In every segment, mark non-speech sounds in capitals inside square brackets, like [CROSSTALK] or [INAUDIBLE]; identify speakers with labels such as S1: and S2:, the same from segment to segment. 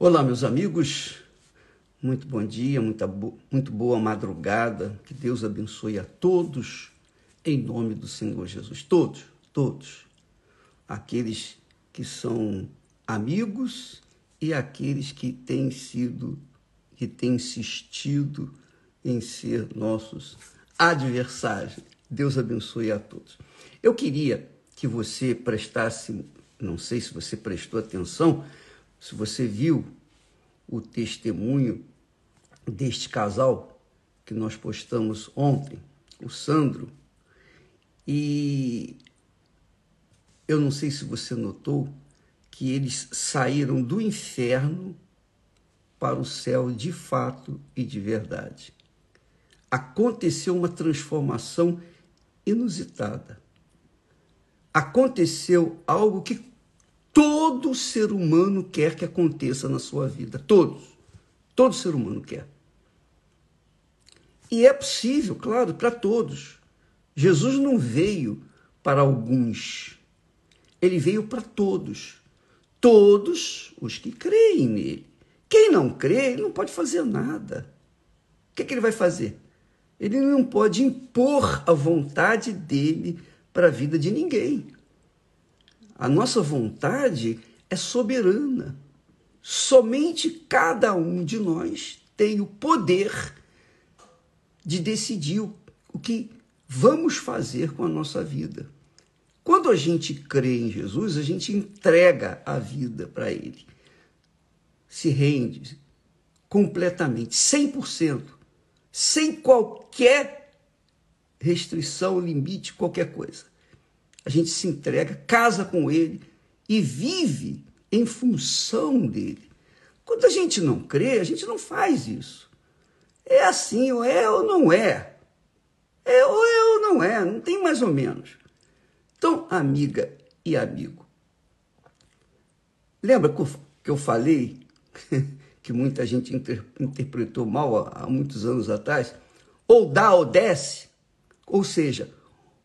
S1: Olá, meus amigos. Muito bom dia, muita bo muito boa madrugada. Que Deus abençoe a todos, em nome do Senhor Jesus. Todos, todos. Aqueles que são amigos e aqueles que têm sido, que têm insistido em ser nossos adversários. Deus abençoe a todos. Eu queria que você prestasse, não sei se você prestou atenção, se você viu o testemunho deste casal que nós postamos ontem, o Sandro, e eu não sei se você notou que eles saíram do inferno para o céu de fato e de verdade. Aconteceu uma transformação inusitada. Aconteceu algo que todo ser humano quer que aconteça na sua vida. Todos. Todo ser humano quer. E é possível, claro, para todos. Jesus não veio para alguns. Ele veio para todos. Todos os que creem nele. Quem não crê, não pode fazer nada. O que, é que ele vai fazer? Ele não pode impor a vontade dele para a vida de ninguém. A nossa vontade é soberana. Somente cada um de nós tem o poder de decidir o que vamos fazer com a nossa vida. Quando a gente crê em Jesus, a gente entrega a vida para Ele. Se rende completamente, 100%, sem qualquer restrição, limite, qualquer coisa a gente se entrega, casa com ele e vive em função dele. Quando a gente não crê, a gente não faz isso. É assim, ou é ou não é. É ou é ou não é, não tem mais ou menos. Então, amiga e amigo, lembra que eu falei [LAUGHS] que muita gente inter interpretou mal há muitos anos atrás? Ou dá ou desce? Ou seja,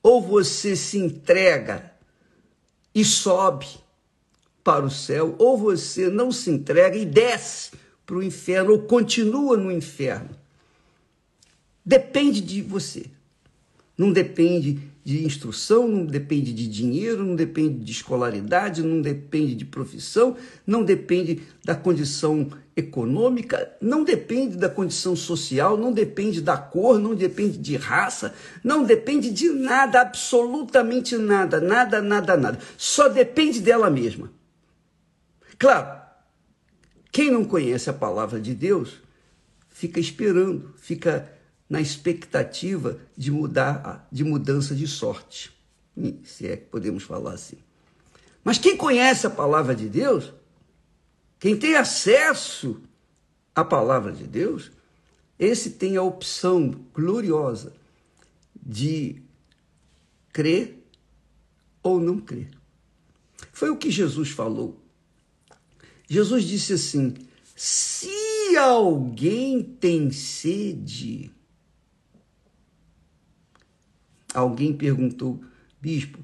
S1: ou você se entrega e sobe para o céu, ou você não se entrega e desce para o inferno, ou continua no inferno. Depende de você. Não depende de instrução, não depende de dinheiro, não depende de escolaridade, não depende de profissão, não depende da condição econômica, não depende da condição social, não depende da cor, não depende de raça, não depende de nada, absolutamente nada, nada, nada, nada. Só depende dela mesma. Claro, quem não conhece a palavra de Deus fica esperando, fica na expectativa de mudar, de mudança de sorte, se é que podemos falar assim. Mas quem conhece a palavra de Deus, quem tem acesso à palavra de Deus, esse tem a opção gloriosa de crer ou não crer. Foi o que Jesus falou. Jesus disse assim: se alguém tem sede, Alguém perguntou, bispo,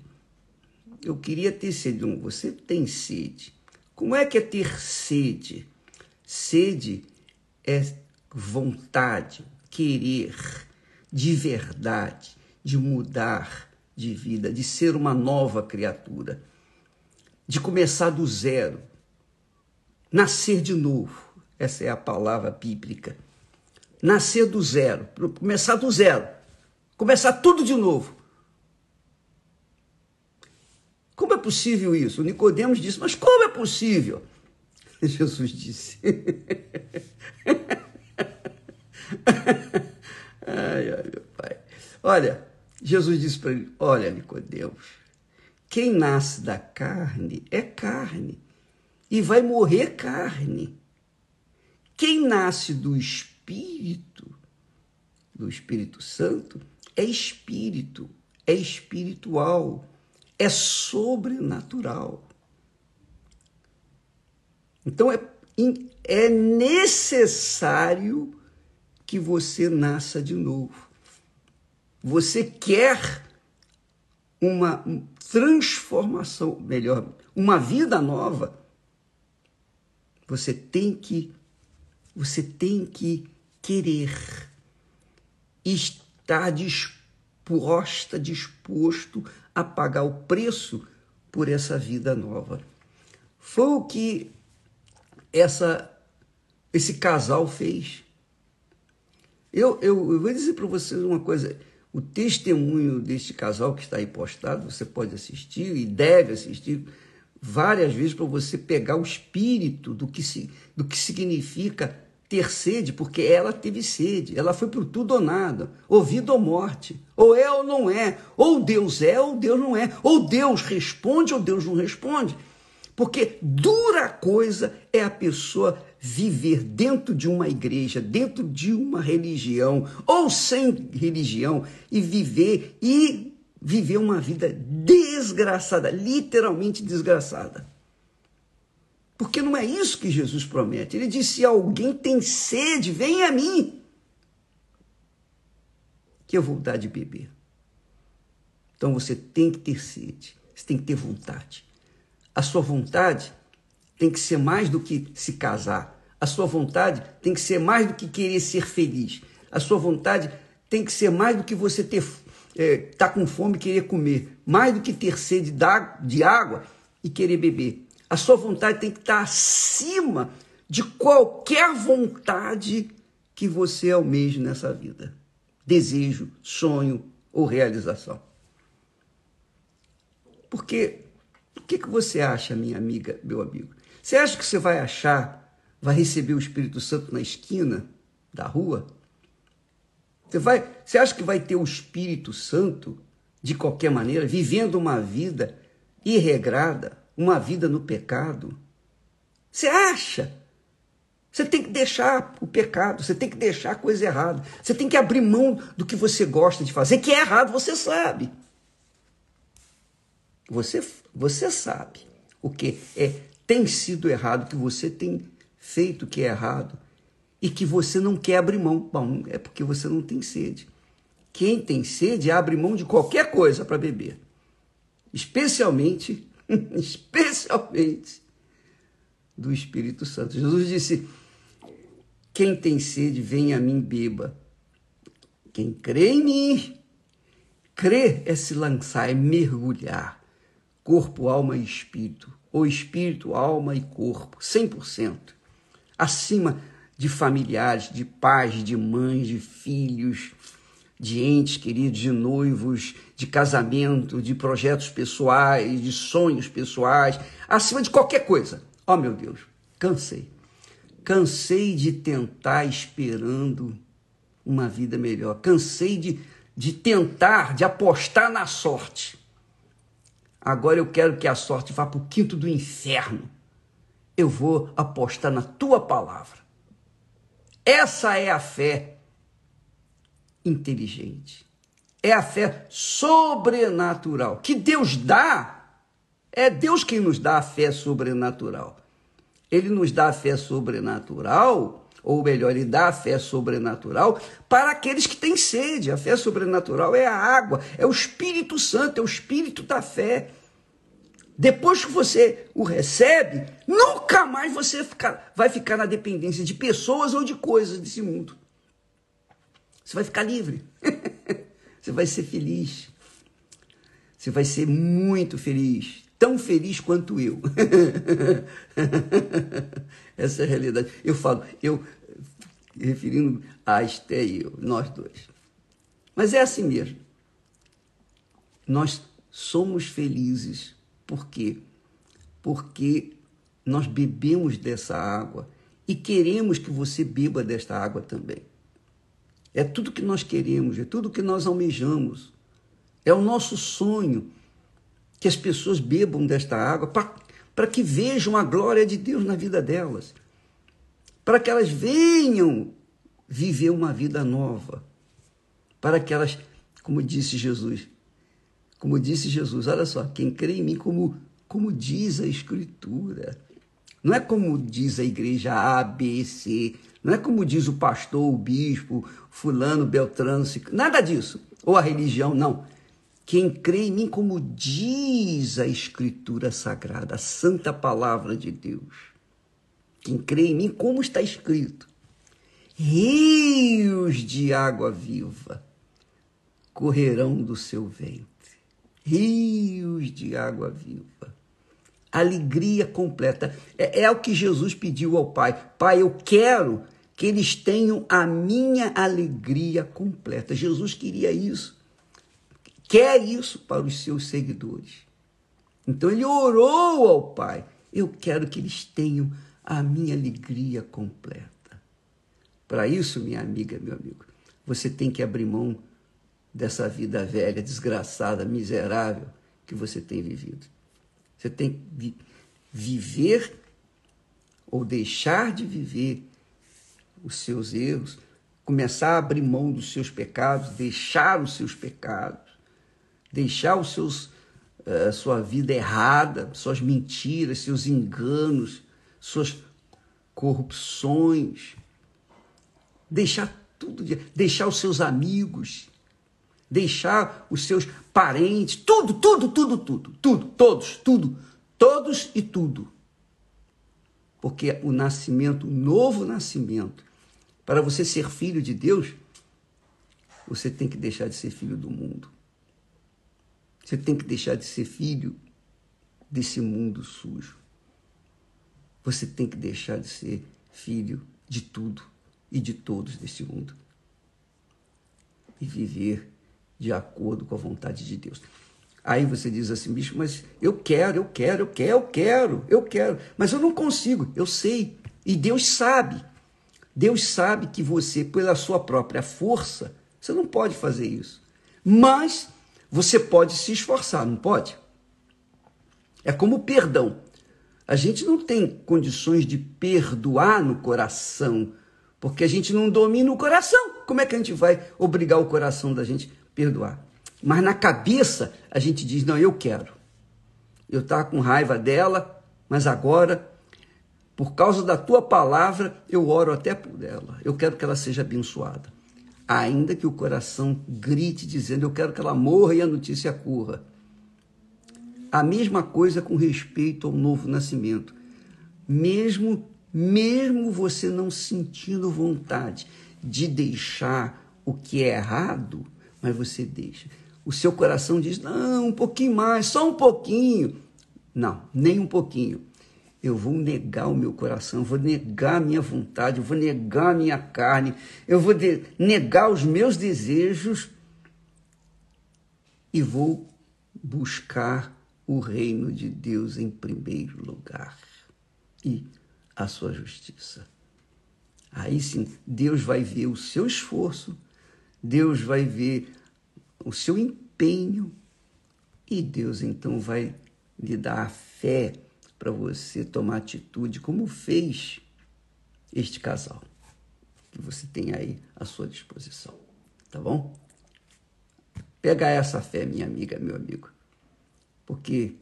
S1: eu queria ter sede. Você tem sede. Como é que é ter sede? Sede é vontade, querer de verdade, de mudar de vida, de ser uma nova criatura, de começar do zero, nascer de novo. Essa é a palavra bíblica. Nascer do zero, começar do zero Começar tudo de novo. Como é possível isso? Nicodemos disse, mas como é possível? [LAUGHS] Jesus disse. [LAUGHS] ai, ai, meu pai. Olha, Jesus disse para ele: Olha, Nicodemos, quem nasce da carne é carne e vai morrer carne. Quem nasce do Espírito, do Espírito Santo, é espírito, é espiritual, é sobrenatural. Então é, é necessário que você nasça de novo. Você quer uma transformação, melhor, uma vida nova. Você tem que você tem que querer estar disposta, disposto a pagar o preço por essa vida nova. Foi o que essa esse casal fez. Eu, eu, eu vou dizer para vocês uma coisa. O testemunho deste casal que está aí postado, você pode assistir e deve assistir várias vezes para você pegar o espírito do que, se, do que significa ter sede, porque ela teve sede, ela foi por tudo ou nada, ou vida ou morte, ou é ou não é, ou Deus é ou Deus não é, ou Deus responde ou Deus não responde. Porque dura coisa é a pessoa viver dentro de uma igreja, dentro de uma religião ou sem religião e viver e viver uma vida desgraçada, literalmente desgraçada. Porque não é isso que Jesus promete. Ele disse: se alguém tem sede, vem a mim, que eu vou dar de beber. Então você tem que ter sede, você tem que ter vontade. A sua vontade tem que ser mais do que se casar. A sua vontade tem que ser mais do que querer ser feliz. A sua vontade tem que ser mais do que você ter é, tá com fome e querer comer, mais do que ter sede de água e querer beber. A sua vontade tem que estar acima de qualquer vontade que você almeje nessa vida. Desejo, sonho ou realização. Porque o que, que você acha, minha amiga, meu amigo? Você acha que você vai achar, vai receber o Espírito Santo na esquina da rua? Você, vai, você acha que vai ter o Espírito Santo de qualquer maneira, vivendo uma vida irregrada, uma vida no pecado? Você acha? Você tem que deixar o pecado, você tem que deixar a coisa errada, você tem que abrir mão do que você gosta de fazer, que é errado, você sabe. Você, você sabe o que é tem sido errado, que você tem feito que é errado e que você não quer abrir mão. Bom, é porque você não tem sede. Quem tem sede abre mão de qualquer coisa para beber. Especialmente, [LAUGHS] especialmente do Espírito Santo. Jesus disse: Quem tem sede, venha a mim beba. Quem crê em mim, crer é se lançar, é mergulhar. Corpo, alma e espírito. Ou espírito, alma e corpo, 100%. Acima de familiares, de pais, de mães, de filhos, de entes queridos, de noivos, de casamento, de projetos pessoais, de sonhos pessoais, acima de qualquer coisa. Oh, meu Deus, cansei. Cansei de tentar esperando uma vida melhor. Cansei de, de tentar, de apostar na sorte. Agora eu quero que a sorte vá para o quinto do inferno. Eu vou apostar na tua palavra. Essa é a fé inteligente. É a fé sobrenatural que Deus dá. É Deus quem nos dá a fé sobrenatural. Ele nos dá a fé sobrenatural, ou melhor, ele dá a fé sobrenatural para aqueles que têm sede. A fé sobrenatural é a água, é o Espírito Santo, é o Espírito da fé. Depois que você o recebe, nunca mais você ficar, vai ficar na dependência de pessoas ou de coisas desse mundo. Você vai ficar livre. [LAUGHS] você vai ser feliz. Você vai ser muito feliz. Tão feliz quanto eu. [LAUGHS] Essa é a realidade. Eu falo, eu, referindo a Esté e eu, nós dois. Mas é assim mesmo. Nós somos felizes por quê? Porque nós bebemos dessa água e queremos que você beba desta água também. É tudo que nós queremos, é tudo que nós almejamos. É o nosso sonho que as pessoas bebam desta água para que vejam a glória de Deus na vida delas, para que elas venham viver uma vida nova, para que elas, como disse Jesus, como disse Jesus, olha só, quem crê em mim, como, como diz a Escritura. Não é como diz a igreja A, B, C. Não é como diz o pastor, o bispo, fulano, beltrano, nada disso. Ou a religião, não. Quem crê em mim, como diz a Escritura Sagrada, a santa palavra de Deus. Quem crê em mim, como está escrito, rios de água viva correrão do seu ventre. Rios de água viva. Alegria completa. É, é o que Jesus pediu ao Pai. Pai, eu quero que eles tenham a minha alegria completa. Jesus queria isso. Quer isso para os seus seguidores. Então ele orou ao Pai. Eu quero que eles tenham a minha alegria completa. Para isso, minha amiga, meu amigo, você tem que abrir mão dessa vida velha, desgraçada, miserável que você tem vivido. Você tem que viver ou deixar de viver os seus erros, começar a abrir mão dos seus pecados, deixar os seus pecados, deixar os seus uh, sua vida errada, suas mentiras, seus enganos, suas corrupções, deixar tudo, deixar os seus amigos, deixar os seus parentes, tudo, tudo, tudo, tudo, tudo, todos, tudo, todos e tudo. Porque o nascimento, o novo nascimento, para você ser filho de Deus, você tem que deixar de ser filho do mundo. Você tem que deixar de ser filho desse mundo sujo. Você tem que deixar de ser filho de tudo e de todos desse mundo. E viver de acordo com a vontade de Deus. Aí você diz assim, bicho, mas eu quero, eu quero, eu quero, eu quero, eu quero, mas eu não consigo, eu sei. E Deus sabe. Deus sabe que você, pela sua própria força, você não pode fazer isso. Mas você pode se esforçar, não pode? É como o perdão. A gente não tem condições de perdoar no coração porque a gente não domina o coração. Como é que a gente vai obrigar o coração da gente perdoar? Mas na cabeça a gente diz: não, eu quero. Eu estava com raiva dela, mas agora, por causa da tua palavra, eu oro até por ela. Eu quero que ela seja abençoada. Ainda que o coração grite dizendo: eu quero que ela morra e a notícia corra. A mesma coisa com respeito ao novo nascimento. Mesmo mesmo você não sentindo vontade de deixar o que é errado, mas você deixa. O seu coração diz: não, um pouquinho mais, só um pouquinho. Não, nem um pouquinho. Eu vou negar o meu coração, vou negar a minha vontade, eu vou negar a minha carne, eu vou negar os meus desejos e vou buscar o reino de Deus em primeiro lugar. E a sua justiça. Aí sim, Deus vai ver o seu esforço, Deus vai ver o seu empenho e Deus então vai lhe dar a fé para você tomar atitude como fez este casal que você tem aí à sua disposição, tá bom? Pega essa fé, minha amiga, meu amigo, porque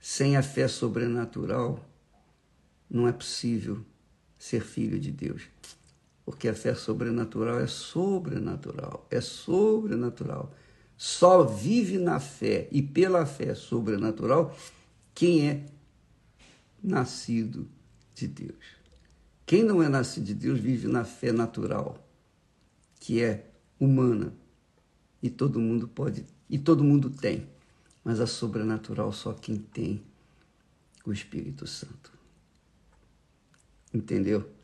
S1: sem a fé sobrenatural não é possível ser filho de Deus. Porque a fé sobrenatural é sobrenatural, é sobrenatural. Só vive na fé e pela fé sobrenatural quem é nascido de Deus. Quem não é nascido de Deus vive na fé natural, que é humana. E todo mundo pode, e todo mundo tem. Mas a sobrenatural só quem tem o Espírito Santo. Entendeu?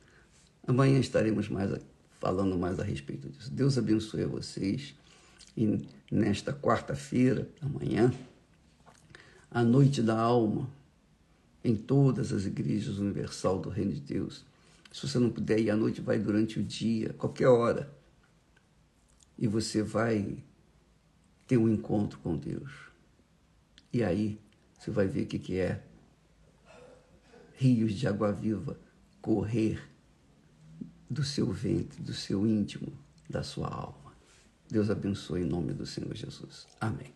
S1: Amanhã estaremos mais falando mais a respeito disso. Deus abençoe a vocês. E nesta quarta-feira, amanhã, a noite da alma, em todas as igrejas universal do Reino de Deus. Se você não puder ir à noite, vai durante o dia, qualquer hora. E você vai ter um encontro com Deus. E aí você vai ver o que, que é rios de água viva correr do seu ventre, do seu íntimo, da sua alma. Deus abençoe em nome do Senhor Jesus. Amém.